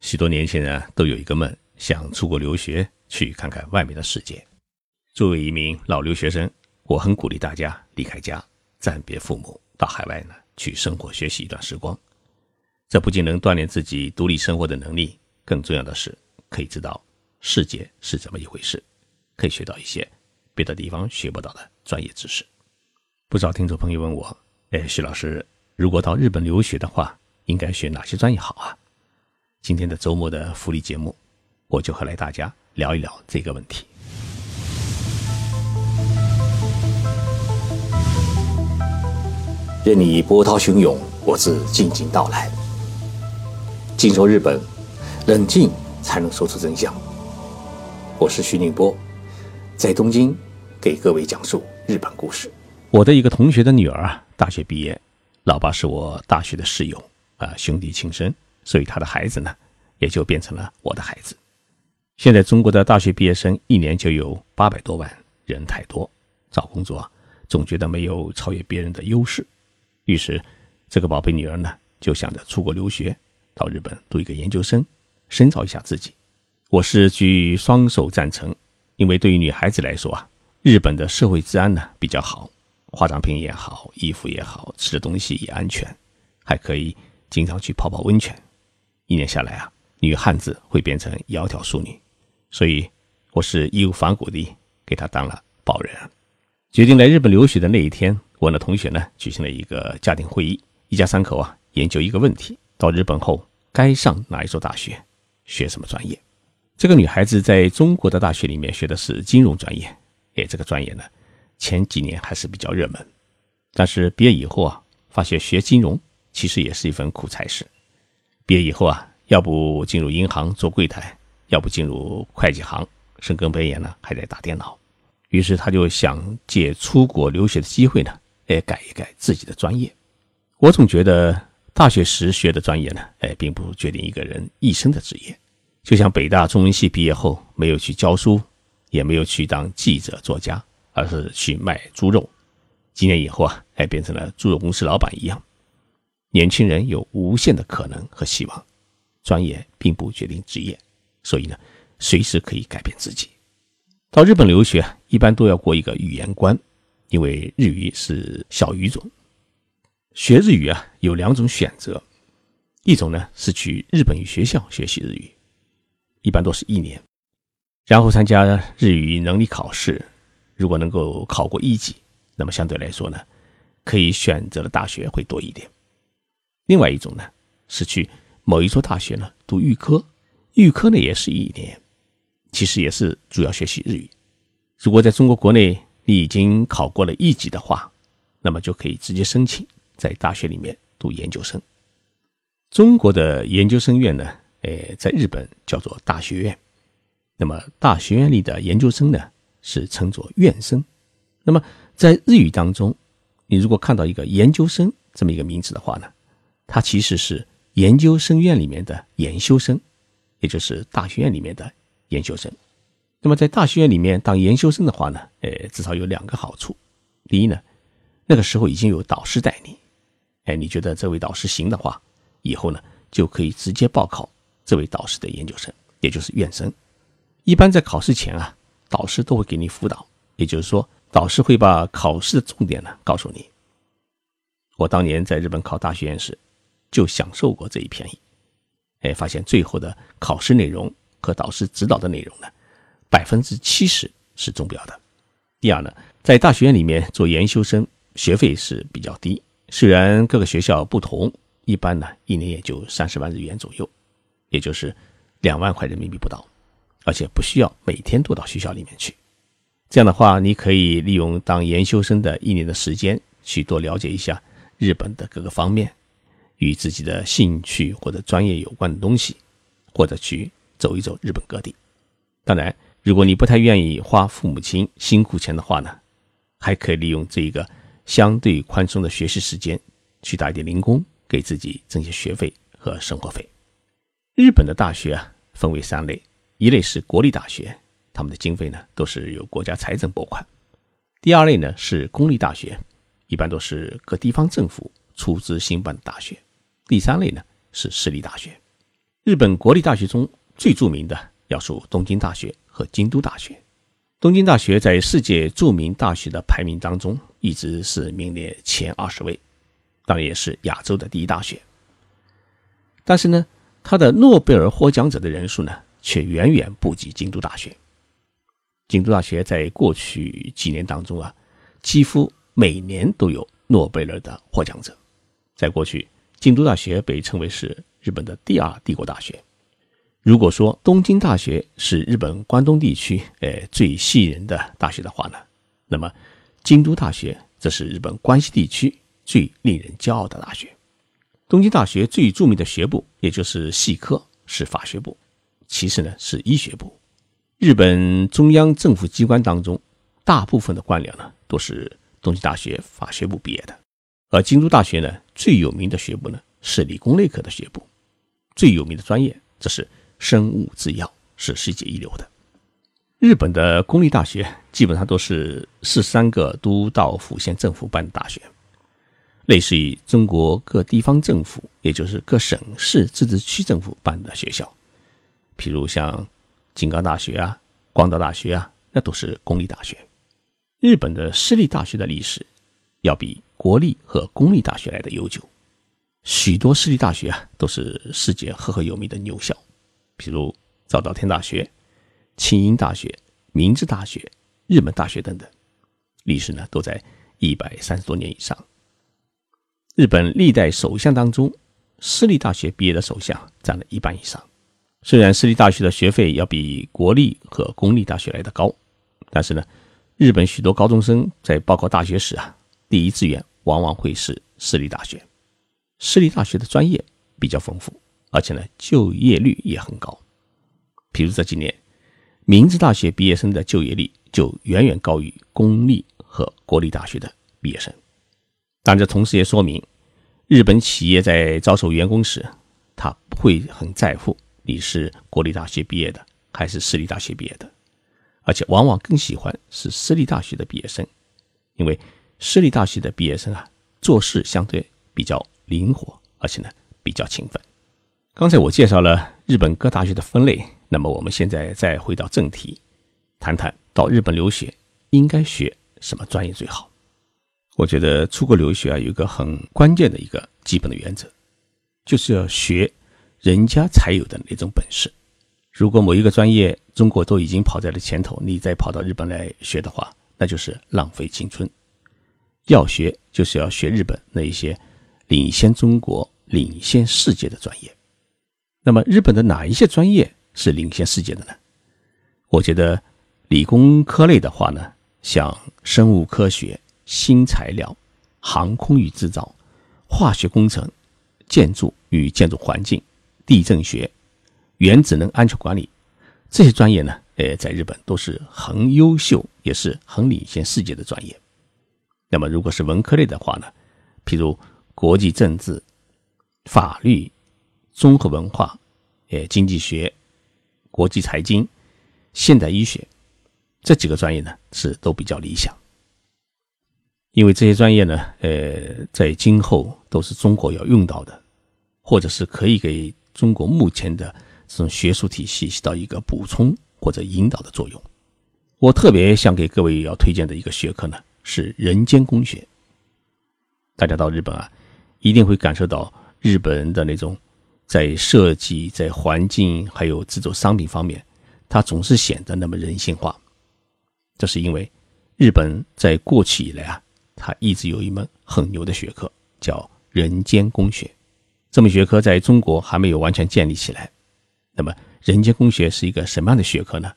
许多年轻人都有一个梦，想出国留学，去看看外面的世界。作为一名老留学生，我很鼓励大家离开家，暂别父母，到海外呢去生活学习一段时光。这不仅能锻炼自己独立生活的能力，更重要的是可以知道世界是怎么一回事，可以学到一些别的地方学不到的专业知识。不少听众朋友问我：“哎，徐老师，如果到日本留学的话，应该学哪些专业好啊？”今天的周末的福利节目，我就和来大家聊一聊这个问题。任你波涛汹涌，我自静静到来。静说日本，冷静才能说出真相。我是徐宁波，在东京给各位讲述日本故事。我的一个同学的女儿啊，大学毕业，老爸是我大学的室友啊，兄弟情深。所以他的孩子呢，也就变成了我的孩子。现在中国的大学毕业生一年就有八百多万人，太多，找工作总觉得没有超越别人的优势。于是，这个宝贝女儿呢，就想着出国留学，到日本读一个研究生，深造一下自己。我是举双手赞成，因为对于女孩子来说啊，日本的社会治安呢比较好，化妆品也好，衣服也好，吃的东西也安全，还可以经常去泡泡温泉。一年下来啊，女汉子会变成窈窕淑女，所以我是义无反顾地给她当了保人。决定来日本留学的那一天，我的同学呢举行了一个家庭会议，一家三口啊研究一个问题：到日本后该上哪一所大学，学什么专业。这个女孩子在中国的大学里面学的是金融专业，哎，这个专业呢前几年还是比较热门，但是毕业以后啊，发现学金融其实也是一份苦差事。毕业以后啊，要不进入银行做柜台，要不进入会计行，深更半夜呢还在打电脑。于是他就想借出国留学的机会呢，哎，改一改自己的专业。我总觉得大学时学的专业呢，哎，并不决定一个人一生的职业。就像北大中文系毕业后没有去教书，也没有去当记者作家，而是去卖猪肉，几年以后啊，哎变成了猪肉公司老板一样。年轻人有无限的可能和希望，专业并不决定职业，所以呢，随时可以改变自己。到日本留学，一般都要过一个语言关，因为日语是小语种。学日语啊，有两种选择，一种呢是去日本语学校学习日语，一般都是一年，然后参加日语能力考试，如果能够考过一级，那么相对来说呢，可以选择的大学会多一点。另外一种呢，是去某一所大学呢读预科，预科呢也是一年，其实也是主要学习日语。如果在中国国内你已经考过了一级的话，那么就可以直接申请在大学里面读研究生。中国的研究生院呢，诶，在日本叫做大学院，那么大学院里的研究生呢是称作院生。那么在日语当中，你如果看到一个研究生这么一个名字的话呢？他其实是研究生院里面的研修生，也就是大学院里面的研究生。那么在大学院里面当研修生的话呢，呃，至少有两个好处。第一呢，那个时候已经有导师带你，哎，你觉得这位导师行的话，以后呢就可以直接报考这位导师的研究生，也就是院生。一般在考试前啊，导师都会给你辅导，也就是说，导师会把考试的重点呢告诉你。我当年在日本考大学院时。就享受过这一便宜，哎，发现最后的考试内容和导师指导的内容呢，百分之七十是中标的。第二呢，在大学院里面做研修生，学费是比较低，虽然各个学校不同，一般呢一年也就三十万日元左右，也就是两万块人民币不到，而且不需要每天都到学校里面去。这样的话，你可以利用当研修生的一年的时间，去多了解一下日本的各个方面。与自己的兴趣或者专业有关的东西，或者去走一走日本各地。当然，如果你不太愿意花父母亲辛苦钱的话呢，还可以利用这一个相对宽松的学习时间，去打一点零工，给自己挣些学费和生活费。日本的大学啊，分为三类：一类是国立大学，他们的经费呢都是由国家财政拨款；第二类呢是公立大学，一般都是各地方政府出资兴办的大学。第三类呢是私立大学，日本国立大学中最著名的要数东京大学和京都大学。东京大学在世界著名大学的排名当中一直是名列前二十位，当然也是亚洲的第一大学。但是呢，它的诺贝尔获奖者的人数呢，却远远不及京都大学。京都大学在过去几年当中啊，几乎每年都有诺贝尔的获奖者。在过去，京都大学被称为是。日本的第二帝国大学。如果说东京大学是日本关东地区诶最吸引人的大学的话呢，那么京都大学则是日本关西地区最令人骄傲的大学。东京大学最著名的学部，也就是系科，是法学部，其次呢是医学部。日本中央政府机关当中，大部分的官僚呢都是东京大学法学部毕业的，而京都大学呢最有名的学部呢。是理工类科的学部，最有名的专业则是生物制药，是世界一流的。日本的公立大学基本上都是四三个都道府县政府办的大学，类似于中国各地方政府，也就是各省市自治区政府办的学校，譬如像京冈大学啊、广岛大学啊，那都是公立大学。日本的私立大学的历史要比国立和公立大学来的悠久。许多私立大学啊，都是世界赫赫有名的牛校，比如早稻田大学、庆应大学、明治大学、日本大学等等，历史呢都在一百三十多年以上。日本历代首相当中，私立大学毕业的首相占了一半以上。虽然私立大学的学费要比国立和公立大学来的高，但是呢，日本许多高中生在报考大学时啊，第一志愿往往会是私立大学。私立大学的专业比较丰富，而且呢，就业率也很高。比如这几年，明治大学毕业生的就业率就远远高于公立和国立大学的毕业生。但这同时也说明，日本企业在招收员工时，他不会很在乎你是国立大学毕业的还是私立大学毕业的，而且往往更喜欢是私立大学的毕业生，因为私立大学的毕业生啊，做事相对比较。灵活，而且呢比较勤奋。刚才我介绍了日本各大学的分类，那么我们现在再回到正题，谈谈到日本留学应该学什么专业最好。我觉得出国留学啊，有一个很关键的一个基本的原则，就是要学人家才有的那种本事。如果某一个专业中国都已经跑在了前头，你再跑到日本来学的话，那就是浪费青春。要学就是要学日本那一些。领先中国、领先世界的专业，那么日本的哪一些专业是领先世界的呢？我觉得理工科类的话呢，像生物科学、新材料、航空与制造、化学工程、建筑与建筑环境、地震学、原子能安全管理这些专业呢，呃，在日本都是很优秀，也是很领先世界的专业。那么如果是文科类的话呢，譬如国际政治、法律、综合文化、诶经济学、国际财经、现代医学这几个专业呢，是都比较理想。因为这些专业呢，呃，在今后都是中国要用到的，或者是可以给中国目前的这种学术体系起到一个补充或者引导的作用。我特别想给各位要推荐的一个学科呢，是人间工学。大家到日本啊。一定会感受到日本人的那种在设计、在环境还有制作商品方面，它总是显得那么人性化。这是因为日本在过去以来啊，它一直有一门很牛的学科，叫人间工学。这门学科在中国还没有完全建立起来。那么，人间工学是一个什么样的学科呢？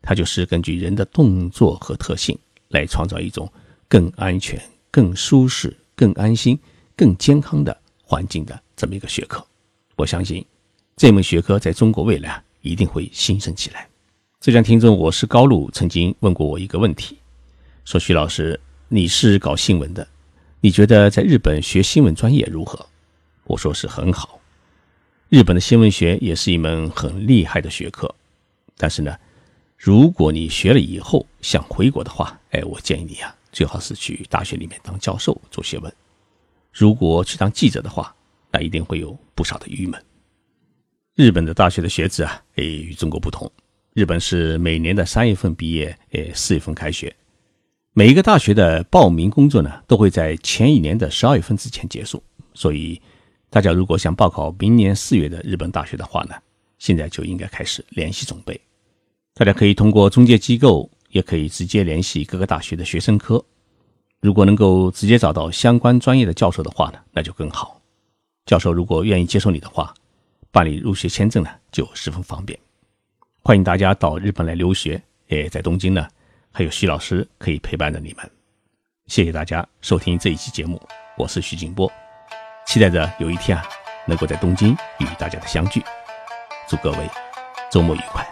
它就是根据人的动作和特性来创造一种更安全、更舒适、更安心。更健康的环境的这么一个学科，我相信这门学科在中国未来一定会兴盛起来。浙江听众我是高露曾经问过我一个问题，说徐老师你是搞新闻的，你觉得在日本学新闻专业如何？我说是很好，日本的新闻学也是一门很厉害的学科，但是呢，如果你学了以后想回国的话，哎，我建议你啊最好是去大学里面当教授做学问。如果去当记者的话，那一定会有不少的郁闷。日本的大学的学制啊，诶，与中国不同。日本是每年的三月份毕业，诶，四月份开学。每一个大学的报名工作呢，都会在前一年的十二月份之前结束。所以，大家如果想报考明年四月的日本大学的话呢，现在就应该开始联系准备。大家可以通过中介机构，也可以直接联系各个大学的学生科。如果能够直接找到相关专业的教授的话呢，那就更好。教授如果愿意接受你的话，办理入学签证呢，就十分方便。欢迎大家到日本来留学，诶，在东京呢，还有徐老师可以陪伴着你们。谢谢大家收听这一期节目，我是徐景波，期待着有一天啊，能够在东京与大家的相聚。祝各位周末愉快。